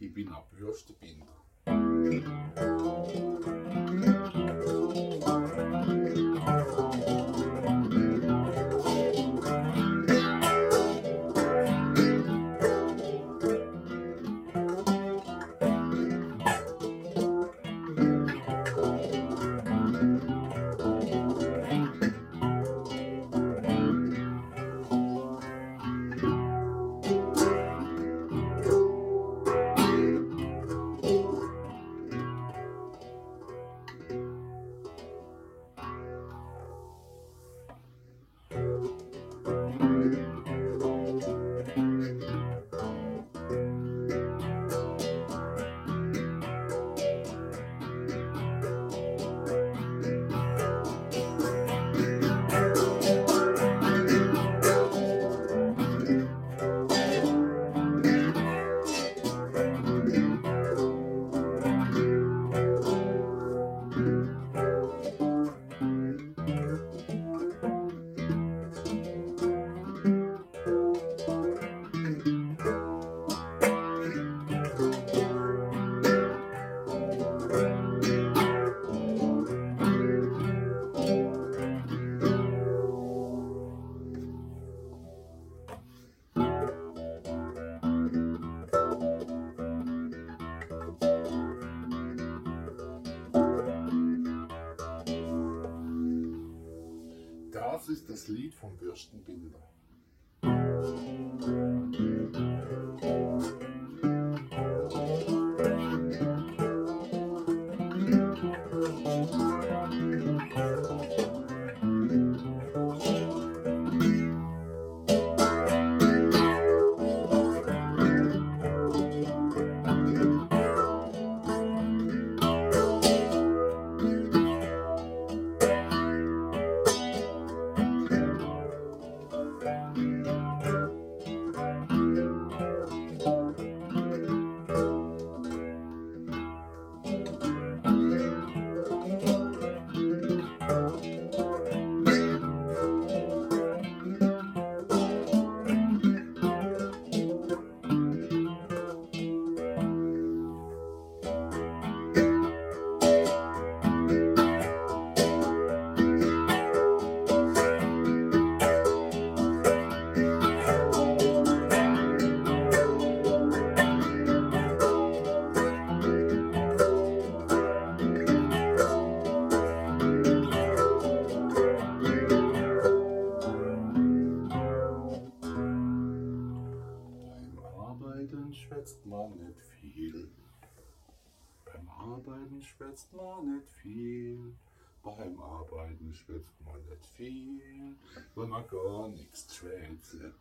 i Wiener Würstebinde. Schwätzt man nicht viel. Beim Arbeiten schwätzt man nicht viel. Beim Arbeiten schwätzt man nicht viel, weil man gar nichts zu schwätzen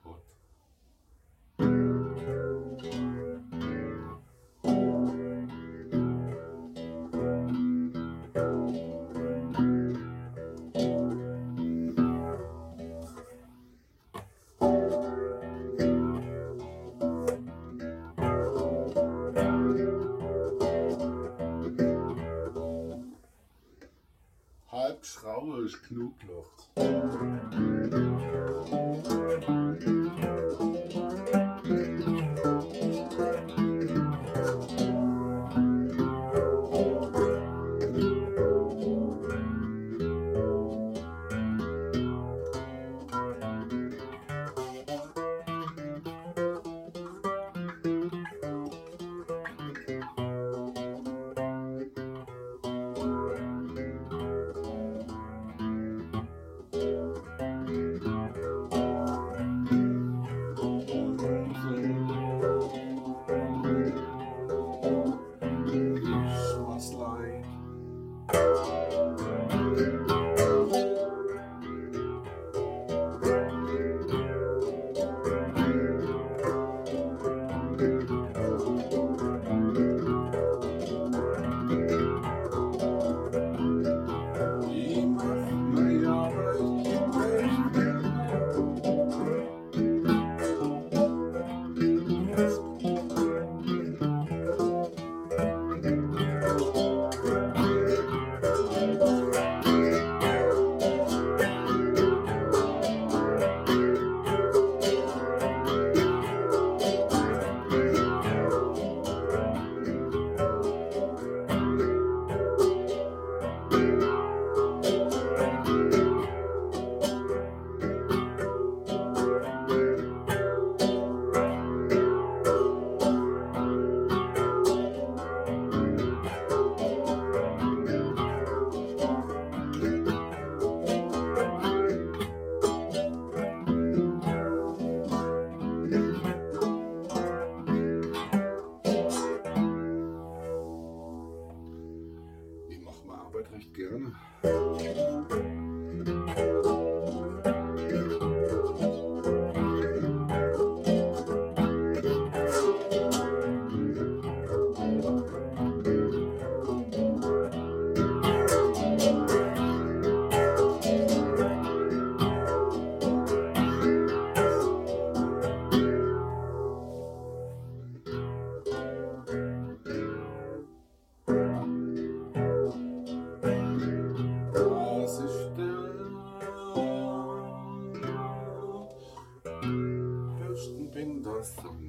awesome.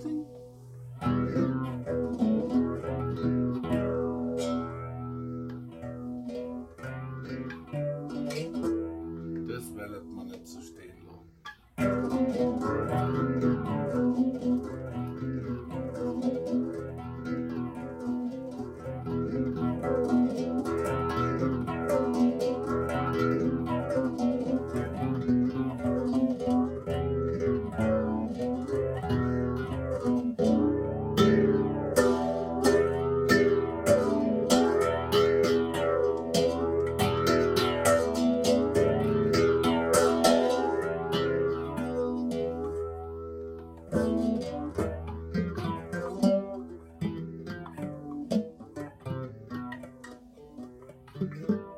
something? Mm-hmm.